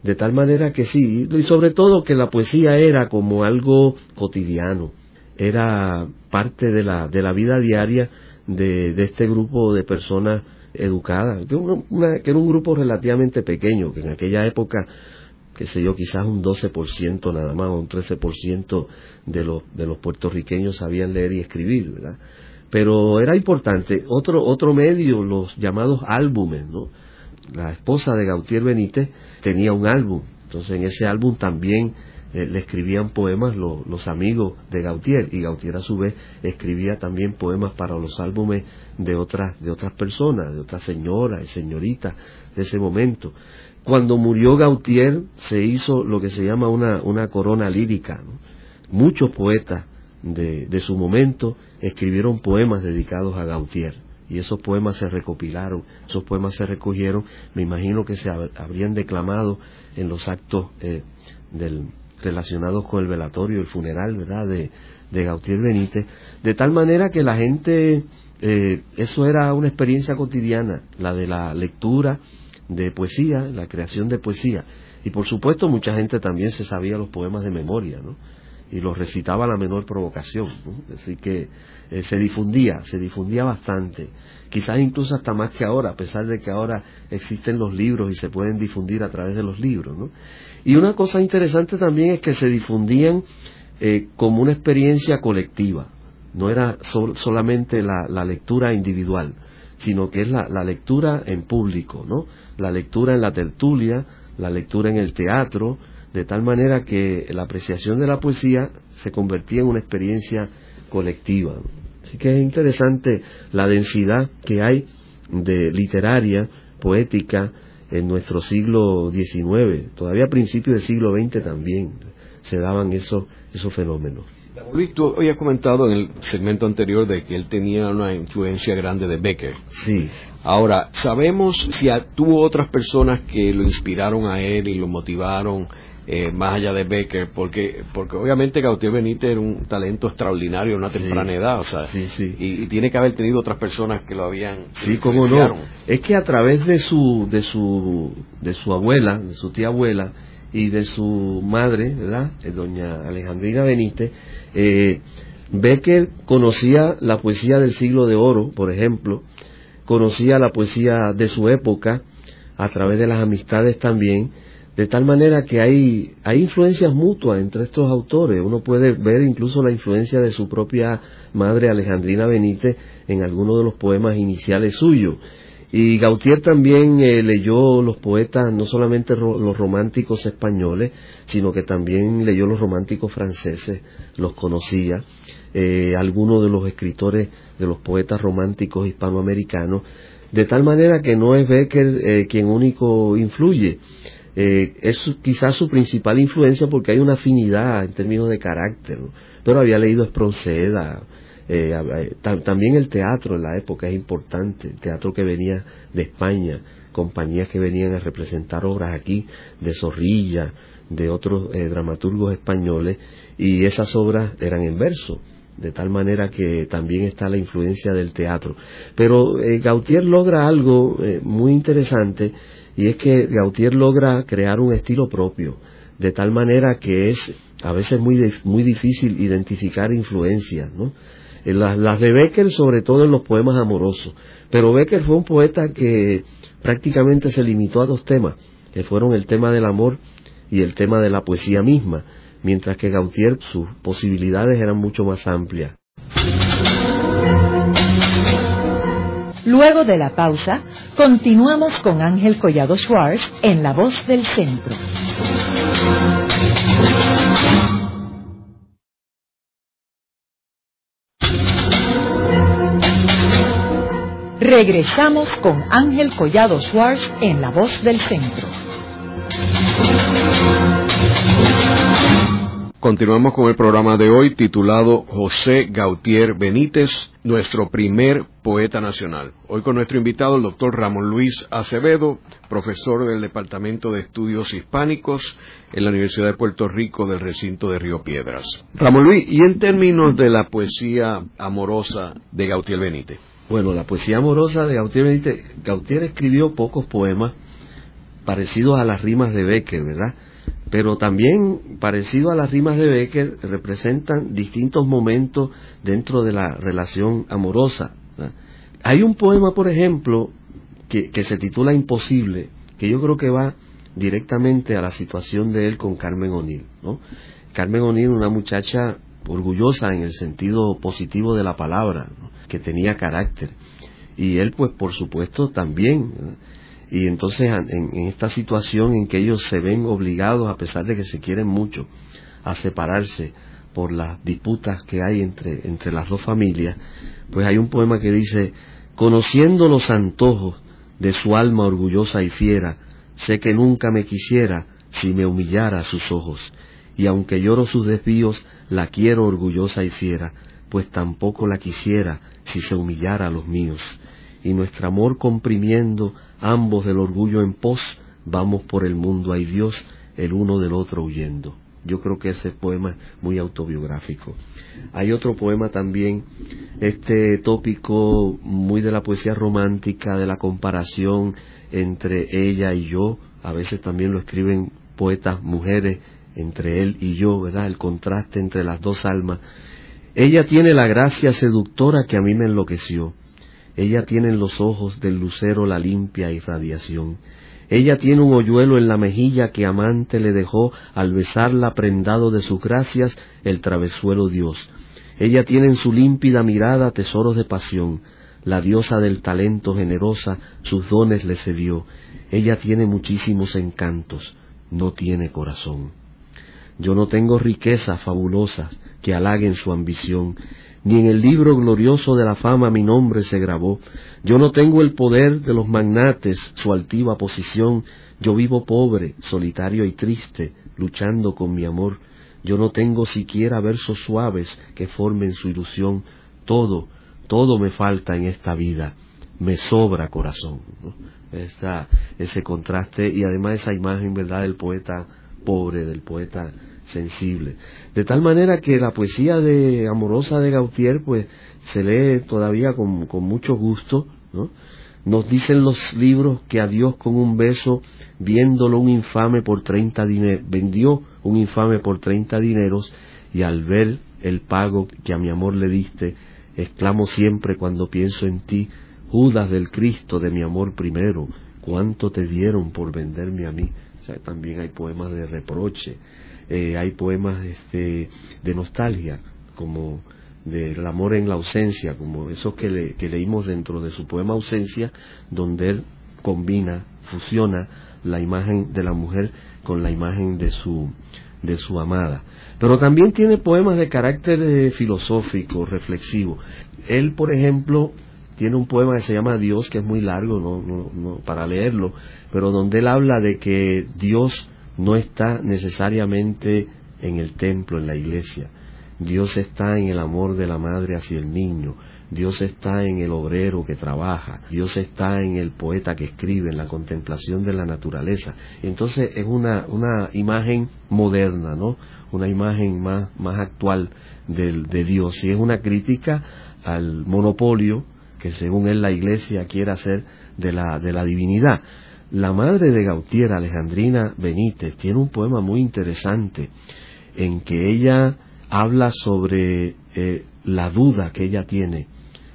De tal manera que sí, y sobre todo que la poesía era como algo cotidiano, era parte de la, de la vida diaria de, de este grupo de personas educadas, que, que era un grupo relativamente pequeño, que en aquella época qué sé yo, quizás un 12% nada más, un 13% de los, de los puertorriqueños sabían leer y escribir, ¿verdad? Pero era importante. Otro, otro medio, los llamados álbumes, ¿no? La esposa de Gautier Benítez tenía un álbum, entonces en ese álbum también eh, le escribían poemas los amigos de Gautier y Gautier a su vez escribía también poemas para los álbumes de otras de otras personas, de otras señoras y señoritas de ese momento. Cuando murió Gautier se hizo lo que se llama una, una corona lírica. Muchos poetas de, de su momento escribieron poemas dedicados a Gautier y esos poemas se recopilaron, esos poemas se recogieron, me imagino que se habrían declamado en los actos eh, del, relacionados con el velatorio, el funeral, ¿verdad?, de, de Gautier Benítez, de tal manera que la gente, eh, eso era una experiencia cotidiana, la de la lectura, de poesía, la creación de poesía. Y por supuesto mucha gente también se sabía los poemas de memoria, ¿no? Y los recitaba a la menor provocación, Así que eh, se difundía, se difundía bastante. Quizás incluso hasta más que ahora, a pesar de que ahora existen los libros y se pueden difundir a través de los libros, ¿no? Y una cosa interesante también es que se difundían eh, como una experiencia colectiva, no era solamente la, lectura individual, sino que es la, la lectura en público, ¿no? la lectura en la tertulia, la lectura en el teatro, de tal manera que la apreciación de la poesía se convertía en una experiencia colectiva. Así que es interesante la densidad que hay de literaria, poética, en nuestro siglo XIX, todavía a principios del siglo XX también se daban esos, esos fenómenos. Luis, tú has comentado en el segmento anterior de que él tenía una influencia grande de Becker. Sí. Ahora, ¿sabemos si tuvo otras personas que lo inspiraron a él y lo motivaron eh, más allá de Becker? Porque, porque obviamente Gautier Benítez era un talento extraordinario a una temprana edad, o sea, sí, sí. Y, tiene que haber tenido otras personas que lo habían. Sí, cómo no. Es que a través de su, de su, de su abuela, de su tía abuela y de su madre, ¿verdad? Eh, doña Alejandrina Benítez, eh, Becker conocía la poesía del siglo de oro, por ejemplo, conocía la poesía de su época a través de las amistades también, de tal manera que hay, hay influencias mutuas entre estos autores. Uno puede ver incluso la influencia de su propia madre Alejandrina Benítez en algunos de los poemas iniciales suyos. Y Gautier también eh, leyó los poetas, no solamente los románticos españoles, sino que también leyó los románticos franceses, los conocía eh, algunos de los escritores, de los poetas románticos hispanoamericanos, de tal manera que no es Becker eh, quien único influye. Eh, es quizás su principal influencia porque hay una afinidad en términos de carácter, pero había leído Espronceda, eh, también el teatro en la época es importante, el teatro que venía de España, compañías que venían a representar obras aquí, de Zorrilla, de otros dramaturgos españoles, y esas obras eran en verso de tal manera que también está la influencia del teatro. Pero eh, Gautier logra algo eh, muy interesante y es que Gautier logra crear un estilo propio, de tal manera que es a veces muy, muy difícil identificar influencias, ¿no? Eh, las, las de Becker sobre todo en los poemas amorosos, pero Becker fue un poeta que prácticamente se limitó a dos temas, que fueron el tema del amor y el tema de la poesía misma mientras que Gautier sus posibilidades eran mucho más amplias. Luego de la pausa, continuamos con Ángel Collado Schwartz en La Voz del Centro. Regresamos con Ángel Collado Schwartz en La Voz del Centro. Continuamos con el programa de hoy titulado José Gautier Benítez, nuestro primer poeta nacional. Hoy con nuestro invitado, el doctor Ramón Luis Acevedo, profesor del Departamento de Estudios Hispánicos en la Universidad de Puerto Rico del recinto de Río Piedras. Ramón Luis, ¿y en términos de la poesía amorosa de Gautier Benítez? Bueno, la poesía amorosa de Gautier Benítez, Gautier escribió pocos poemas parecidos a las rimas de Becker, ¿verdad? Pero también parecido a las rimas de Becker representan distintos momentos dentro de la relación amorosa. Hay un poema, por ejemplo, que, se titula Imposible, que yo creo que va directamente a la situación de él con Carmen O'Neill. Carmen O'Neill, una muchacha orgullosa en el sentido positivo de la palabra, que tenía carácter. Y él, pues, por supuesto, también. Y entonces en, esta situación en que ellos se ven obligados, a pesar de que se quieren mucho, a separarse por las disputas que hay entre, entre las dos familias, pues hay un poema que dice, conociendo los antojos de su alma orgullosa y fiera, sé que nunca me quisiera si me humillara a sus ojos, y aunque lloro sus desvíos, la quiero orgullosa y fiera, pues tampoco la quisiera si se humillara a los míos. Y nuestro amor comprimiendo ambos del orgullo en pos, vamos por el mundo, hay Dios, el uno del otro huyendo. Yo creo que ese poema es muy autobiográfico. Hay otro poema también, este tópico muy de la poesía romántica, de la comparación entre ella y yo, a veces también lo escriben poetas mujeres entre él y yo, ¿verdad? El contraste entre las dos almas. Ella tiene la gracia seductora que a mí me enloqueció ella tiene en los ojos del lucero la limpia irradiación. Ella tiene un hoyuelo en la mejilla que amante le dejó al besarla prendado de sus gracias el travesuelo Dios. Ella tiene en su límpida mirada tesoros de pasión. La diosa del talento generosa sus dones le cedió. Ella tiene muchísimos encantos, no tiene corazón. Yo no tengo riquezas fabulosas que halaguen su ambición ni en el libro glorioso de la fama mi nombre se grabó. Yo no tengo el poder de los magnates, su altiva posición, yo vivo pobre, solitario y triste, luchando con mi amor. Yo no tengo siquiera versos suaves que formen su ilusión. Todo, todo me falta en esta vida. Me sobra corazón. ese contraste y además esa imagen, ¿verdad?, del poeta pobre, del poeta sensible. De tal manera que la poesía de amorosa de Gautier pues se lee todavía con, mucho gusto, ¿no? Nos dicen los libros que a Dios con un beso, viéndolo un infame por treinta dineros, vendió un infame por treinta dineros, y al ver el pago que a mi amor le diste, exclamo siempre cuando pienso en ti, Judas del Cristo de mi amor primero, cuánto te dieron por venderme a mí. También hay poemas de reproche, eh, hay poemas este, de nostalgia, como del amor en la ausencia, como esos que, leímos dentro de su poema Ausencia, donde él combina, fusiona la imagen de la mujer con la imagen de su, de su amada. Pero también tiene poemas de carácter eh, filosófico, reflexivo. Él, por ejemplo, tiene un poema que se llama Dios, que es muy largo no, no, para leerlo, pero donde él habla de que Dios no está necesariamente en el templo, en la iglesia. Dios está en el amor de la madre hacia el niño. Dios está en el obrero que trabaja. Dios está en el poeta que escribe, en la contemplación de la naturaleza. Entonces es una, una imagen moderna, ¿no? Una imagen más, más actual de Dios. Y es una crítica al monopolio que según él la iglesia quiere hacer de la, de la divinidad. La madre de Gautier, Alejandrina Benítez, tiene un poema muy interesante en que ella habla sobre eh, la duda que ella tiene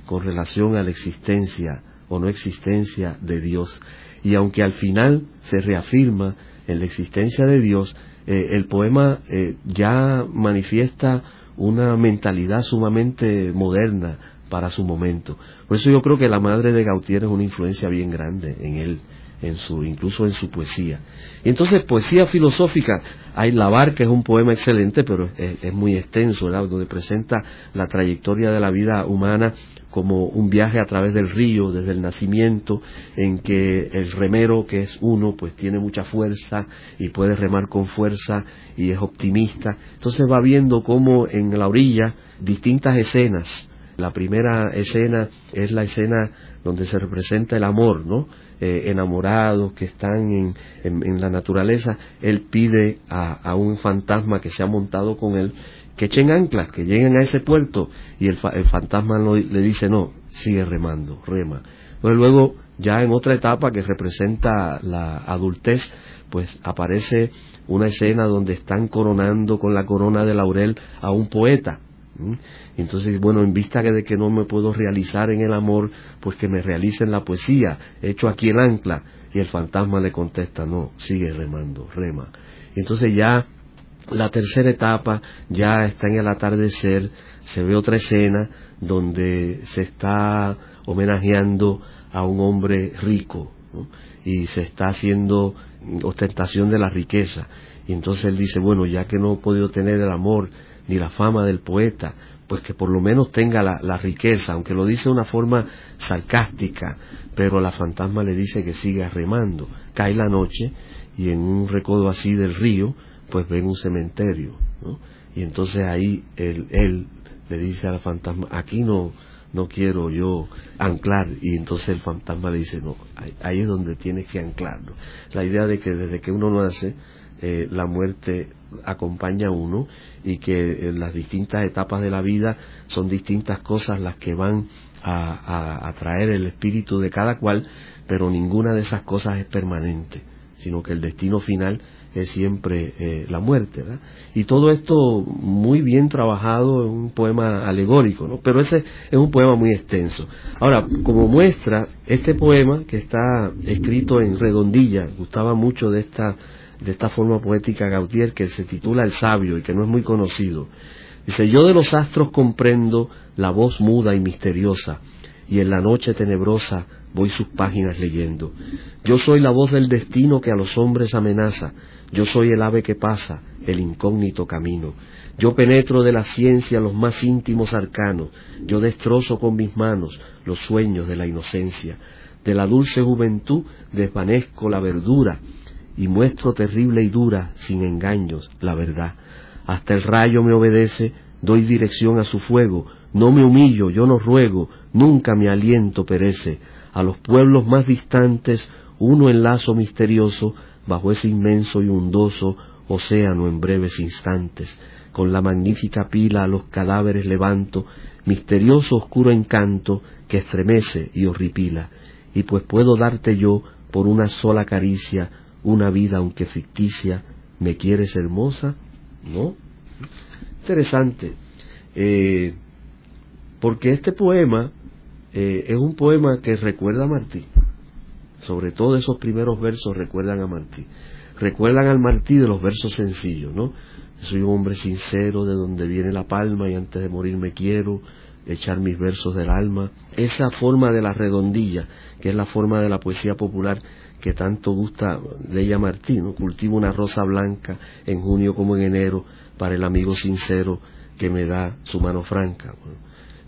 con relación a la existencia o no existencia de Dios. Y aunque al final se reafirma en la existencia de Dios, eh, el poema eh, ya manifiesta una mentalidad sumamente moderna para su momento. Por eso yo creo que la madre de Gautier es una influencia bien grande en él en su, incluso en su poesía. Entonces, poesía filosófica, hay La Barca es un poema excelente, pero es, muy extenso, ¿verdad? donde presenta la trayectoria de la vida humana como un viaje a través del río, desde el nacimiento, en que el remero, que es uno, pues tiene mucha fuerza y puede remar con fuerza y es optimista. Entonces va viendo cómo en la orilla distintas escenas. La primera escena es la escena donde se representa el amor, ¿no? Eh, enamorados que están en, la naturaleza, él pide a, un fantasma que se ha montado con él que echen anclas, que lleguen a ese puerto y el, fantasma le dice no, sigue remando, rema. Pero luego ya en otra etapa que representa la adultez, pues aparece una escena donde están coronando con la corona de laurel a un poeta entonces, bueno, en vista de que no me puedo realizar en el amor, pues que me realice en la poesía, hecho aquí el ancla. Y el fantasma le contesta, no, sigue remando, rema. Entonces ya la tercera etapa ya está en el atardecer, se ve otra escena donde se está homenajeando a un hombre rico y se está haciendo ostentación de la riqueza. Y entonces él dice, bueno, ya que no he podido tener el amor, ni la fama del poeta, pues que por lo menos tenga la, riqueza, aunque lo dice de una forma sarcástica, pero la fantasma le dice que siga remando. Cae la noche y en un recodo así del río, pues ven un cementerio, ¿no? Y entonces ahí él, él le dice a la fantasma, aquí no, no quiero yo anclar y entonces el fantasma le dice no ahí, es donde tienes que anclarlo la idea de que desde que uno nace eh, la muerte acompaña a uno y que en las distintas etapas de la vida son distintas cosas las que van a, a, traer el espíritu de cada cual, pero ninguna de esas cosas es permanente, sino que el destino final es siempre eh, la muerte. Y todo esto muy bien trabajado en un poema alegórico, ¿no? pero ese es un poema muy extenso. Ahora, como muestra, este poema que está escrito en redondilla, gustaba mucho de esta de esta forma poética Gautier que se titula El sabio y que no es muy conocido. Dice, yo de los astros comprendo la voz muda y misteriosa, y en la noche tenebrosa voy sus páginas leyendo. Yo soy la voz del destino que a los hombres amenaza, yo soy el ave que pasa, el incógnito camino. Yo penetro de la ciencia los más íntimos arcanos, yo destrozo con mis manos los sueños de la inocencia. De la dulce juventud desvanezco la verdura, y muestro terrible y dura, sin engaños, la verdad. Hasta el rayo me obedece, doy dirección a su fuego, no me humillo, yo no ruego, nunca mi aliento perece. A los pueblos más distantes, uno enlazo misterioso, bajo ese inmenso y hundoso océano en breves instantes. Con la magnífica pila a los cadáveres levanto, misterioso oscuro encanto que estremece y horripila. Y pues puedo darte yo, por una sola caricia, una vida aunque ficticia, ¿me quieres hermosa? ¿No? Interesante, eh, porque este poema eh, es un poema que recuerda a Martí, sobre todo esos primeros versos recuerdan a Martí, recuerdan al Martí de los versos sencillos, ¿no? Soy un hombre sincero de donde viene la palma y antes de morir me quiero, echar mis versos del alma. Esa forma de la redondilla, que es la forma de la poesía popular, que tanto gusta Leia Martín, cultivo una rosa blanca en junio como en enero para el amigo sincero que me da su mano franca.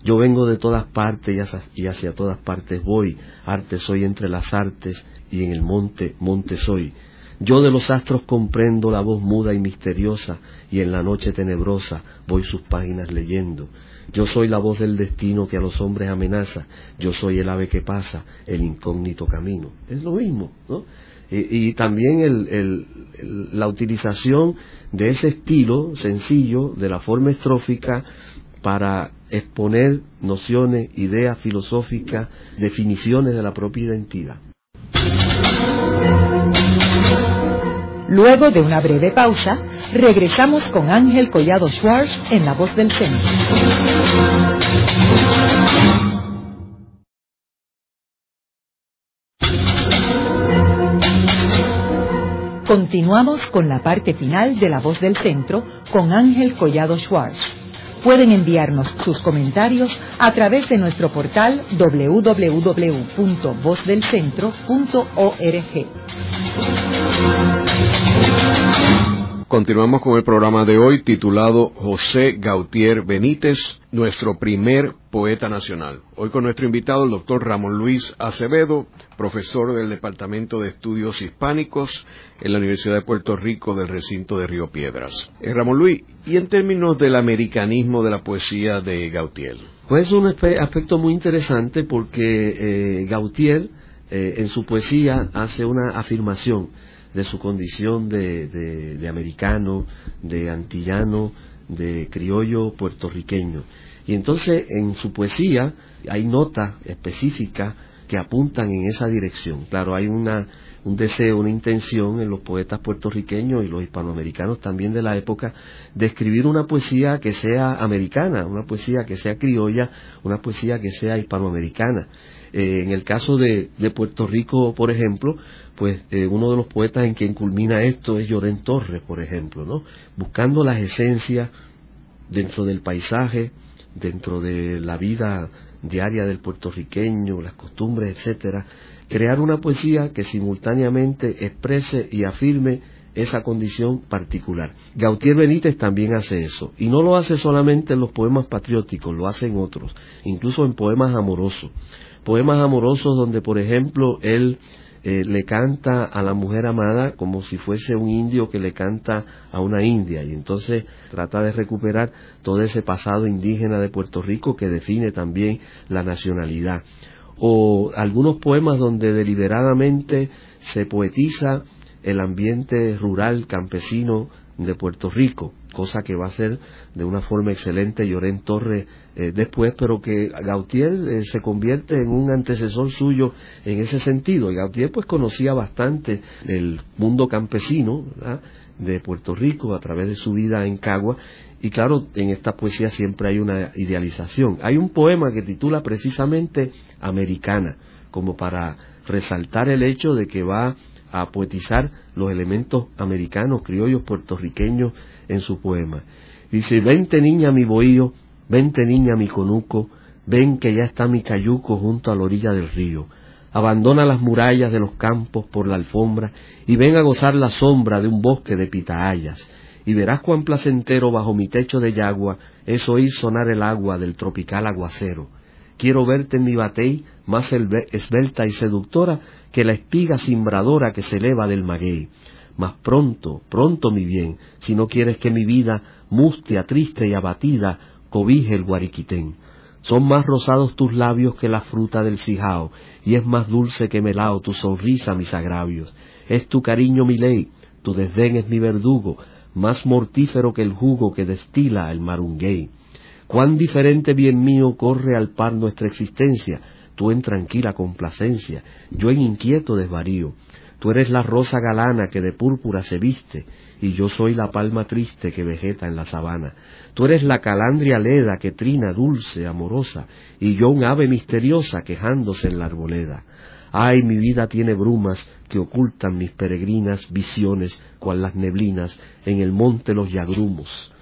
yo vengo de todas partes y hacia, todas partes voy, arte soy entre las artes y en el monte, monte soy. Yo de los astros comprendo la voz muda y misteriosa y en la noche tenebrosa voy sus páginas leyendo. Yo soy la voz del destino que a los hombres amenaza. Yo soy el ave que pasa, el incógnito camino. Es lo mismo, ¿no? Y, también la utilización de ese estilo sencillo, de la forma estrófica, para exponer nociones, ideas filosóficas, definiciones de la propia identidad. Luego de una breve pausa, regresamos con Ángel Collado Schwartz en La Voz del Centro. Continuamos con la parte final de La Voz del Centro con Ángel Collado Schwartz. Pueden enviarnos sus comentarios a través de nuestro portal www.vozdelcentro.org. Continuamos con el programa de hoy titulado José Gautier Benítez, nuestro primer poeta nacional. Hoy con nuestro invitado, el doctor Ramón Luis Acevedo, profesor del Departamento de Estudios Hispánicos en la Universidad de Puerto Rico del recinto de Río Piedras. Eh, Ramón Luis, ¿y en términos del americanismo de la poesía de Gautier? Pues es un aspecto muy interesante porque eh, Gautier eh, en su poesía hace una afirmación de su condición de, de, americano, de antillano, de criollo puertorriqueño. Y entonces en su poesía hay notas específicas que apuntan en esa dirección. Claro, hay una, un deseo, una intención en los poetas puertorriqueños y los hispanoamericanos también de la época de escribir una poesía que sea americana, una poesía que sea criolla, una poesía que sea hispanoamericana. Eh, en el caso de, Puerto Rico, por ejemplo, pues eh, uno de los poetas en quien culmina esto es Llorén Torres, por ejemplo, ¿no? Buscando las esencias dentro del paisaje, dentro de la vida diaria del puertorriqueño, las costumbres, etcétera, crear una poesía que simultáneamente exprese y afirme esa condición particular. Gautier Benítez también hace eso, y no lo hace solamente en los poemas patrióticos, lo hace en otros, incluso en poemas amorosos poemas amorosos donde, por ejemplo, él eh, le canta a la mujer amada como si fuese un indio que le canta a una india y entonces trata de recuperar todo ese pasado indígena de Puerto Rico que define también la nacionalidad. O algunos poemas donde deliberadamente se poetiza el ambiente rural campesino de Puerto Rico, cosa que va a ser de una forma excelente Llorén Torres eh, después, pero que Gautier eh, se convierte en un antecesor suyo en ese sentido. Y Gautier pues conocía bastante el mundo campesino de Puerto Rico a través de su vida en Cagua y claro, en esta poesía siempre hay una idealización. Hay un poema que titula precisamente Americana, como para resaltar el hecho de que va a poetizar los elementos americanos, criollos, puertorriqueños en su poema. Dice, vente niña mi bohío, vente niña mi conuco, ven que ya está mi cayuco junto a la orilla del río. Abandona las murallas de los campos por la alfombra y ven a gozar la sombra de un bosque de pitahayas. Y verás cuán placentero bajo mi techo de yagua es oír sonar el agua del tropical aguacero. Quiero verte en mi batey más esbelta y seductora que la espiga simbradora que se eleva del maguey. Mas pronto, pronto mi bien, si no quieres que mi vida, mustia, triste y abatida, cobije el guariquitén. Son más rosados tus labios que la fruta del cijao, y es más dulce que melao tu sonrisa, mis agravios. Es tu cariño mi ley, tu desdén es mi verdugo, más mortífero que el jugo que destila el marunguey. Cuán diferente bien mío corre al par nuestra existencia, tú en tranquila complacencia, yo en inquieto desvarío. Tú eres la rosa galana que de púrpura se viste, y yo soy la palma triste que vegeta en la sabana. Tú eres la calandria leda que trina dulce, amorosa, y yo un ave misteriosa quejándose en la arboleda. Ay, mi vida tiene brumas que ocultan mis peregrinas visiones, cual las neblinas en el monte los yagrumos.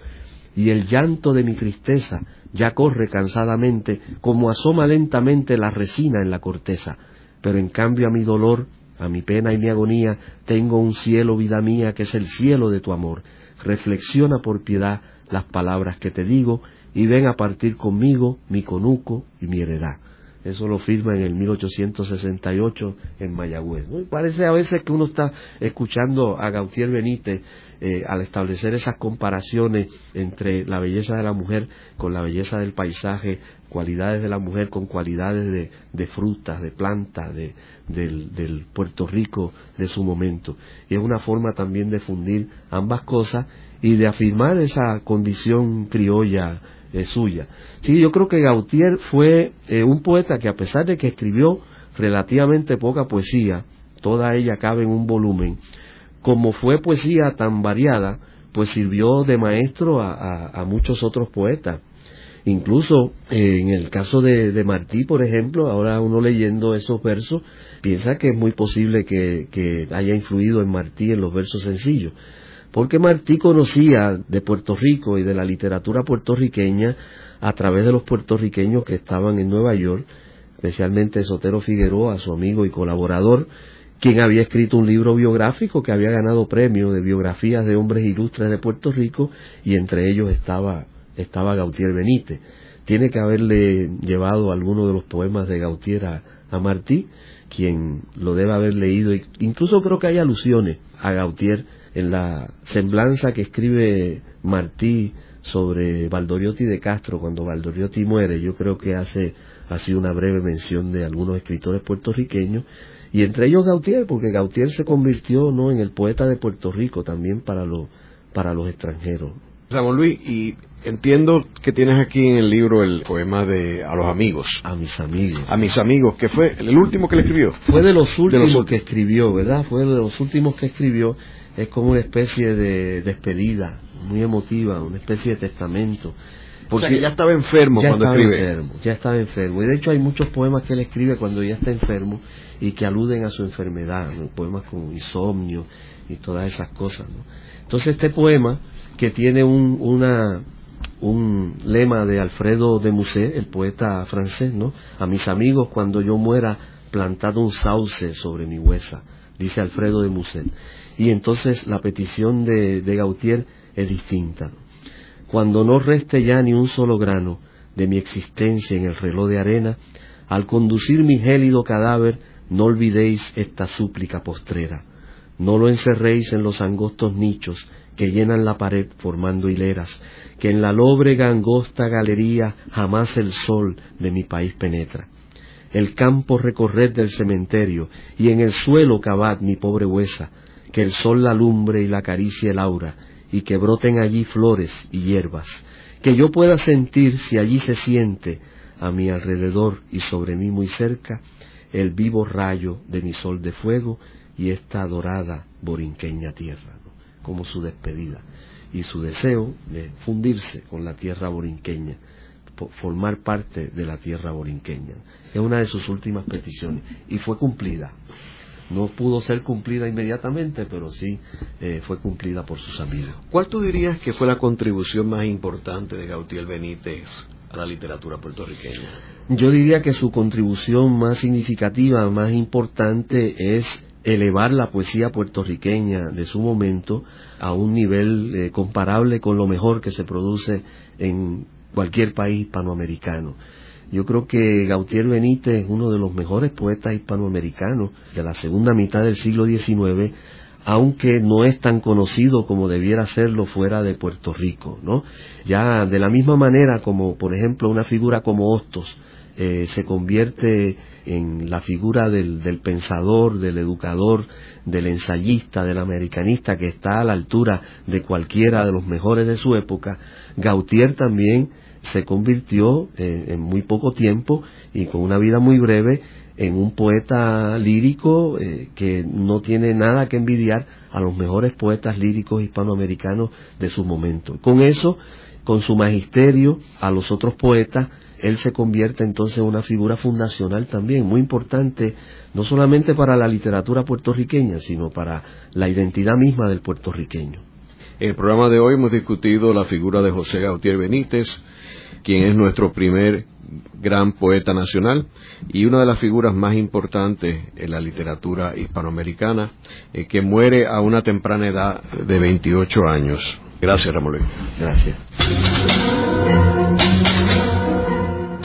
Y el llanto de mi tristeza ya corre cansadamente, como asoma lentamente la resina en la corteza, pero en cambio a mi dolor, a mi pena y mi agonía, tengo un cielo, vida mía, que es el cielo de tu amor. Reflexiona por piedad las palabras que te digo, y ven a partir conmigo mi conuco y mi heredad. Eso lo firma en el 1868 en Mayagüez. Parece a veces que uno está escuchando a Gautier Benítez eh, al establecer esas comparaciones entre la belleza de la mujer con la belleza del paisaje, cualidades de la mujer con cualidades de, frutas, de plantas, del, del Puerto Rico de su momento. Y es una forma también de fundir ambas cosas y de afirmar esa condición criolla suya. Sí, yo creo que Gautier fue eh, un poeta que a pesar de que escribió relativamente poca poesía, toda ella cabe en un volumen, como fue poesía tan variada, pues sirvió de maestro a, muchos otros poetas. Incluso eh, en el caso de, Martí, por ejemplo, ahora uno leyendo esos versos, piensa que es muy posible que, que haya influido en Martí en los versos sencillos porque Martí conocía de Puerto Rico y de la literatura puertorriqueña a través de los puertorriqueños que estaban en Nueva York, especialmente Sotero Figueroa, su amigo y colaborador, quien había escrito un libro biográfico que había ganado premio de biografías de hombres ilustres de Puerto Rico y entre ellos estaba, estaba Gautier Benítez. Tiene que haberle llevado alguno de los poemas de Gautier a, a Martí, quien lo debe haber leído. Incluso creo que hay alusiones a Gautier en la semblanza que escribe Martí sobre Valdoriotti de Castro cuando Valdoriotti muere. Yo creo que hace así una breve mención de algunos escritores puertorriqueños y entre ellos Gautier, porque Gautier se convirtió no en el poeta de Puerto Rico también para los para los extranjeros. Ramón Luis, y entiendo que tienes aquí en el libro el poema de A los amigos. A mis amigos. A mis amigos, que fue el último que le escribió. Fue de los últimos que escribió, ¿verdad? Fue de los últimos que escribió. Es como una especie de despedida, muy emotiva, una especie de testamento. Porque ya estaba enfermo ya cuando estaba escribe. enfermo, ya estaba enfermo. Y de hecho hay muchos poemas que él escribe cuando ya está enfermo y que aluden a su enfermedad, ¿no? poemas como insomnio y todas esas cosas. ¿no? Entonces este poema, que tiene un, un lema de Alfredo de Musset, el poeta francés, ¿no? A mis amigos cuando yo muera plantado un sauce sobre mi huesa, dice Alfredo de Musset. Y entonces la petición de, de Gautier es distinta. Cuando no reste ya ni un solo grano de mi existencia en el reloj de arena, al conducir mi gélido cadáver, no olvidéis esta súplica postrera. No lo encerréis en los angostos nichos que llenan la pared formando hileras, que en la lóbrega angosta galería jamás el sol de mi país penetra. El campo recorred del cementerio, y en el suelo cavad mi pobre huesa, que el sol la lumbre y la acaricie el aura, y que broten allí flores y hierbas, que yo pueda sentir si allí se siente a mi alrededor y sobre mí muy cerca el vivo rayo de mi sol de fuego y esta dorada borinqueña tierra. Como su despedida y su deseo de fundirse con la tierra borinqueña, formar parte de la tierra borinqueña. Es una de sus últimas peticiones y fue cumplida. No pudo ser cumplida inmediatamente, pero sí eh, fue cumplida por sus amigos. ¿Cuál tú dirías que fue la contribución más importante de Gautier Benítez a la literatura puertorriqueña? Yo diría que su contribución más significativa, más importante, es elevar la poesía puertorriqueña de su momento a un nivel eh, comparable con lo mejor que se produce en cualquier país hispanoamericano. Yo creo que Gautier Benítez es uno de los mejores poetas hispanoamericanos de la segunda mitad del siglo XIX, aunque no es tan conocido como debiera serlo fuera de Puerto Rico, ¿no? Ya de la misma manera como, por ejemplo, una figura como Hostos eh, se convierte en la figura del, del, pensador, del educador, del ensayista, del americanista que está a la altura de cualquiera de los mejores de su época, Gautier también se convirtió eh, en muy poco tiempo y con una vida muy breve en un poeta lírico eh, que no tiene nada que envidiar a los mejores poetas líricos hispanoamericanos de su momento. Con eso, con su magisterio a los otros poetas, él se convierte entonces en una figura fundacional también, muy importante, no solamente para la literatura puertorriqueña, sino para la identidad misma del puertorriqueño. En el programa de hoy hemos discutido la figura de José Gautier Benítez, quien es nuestro primer gran poeta nacional y una de las figuras más importantes en la literatura hispanoamericana, eh, que muere a una temprana edad de 28 años. Gracias, Ramón Luis. Gracias.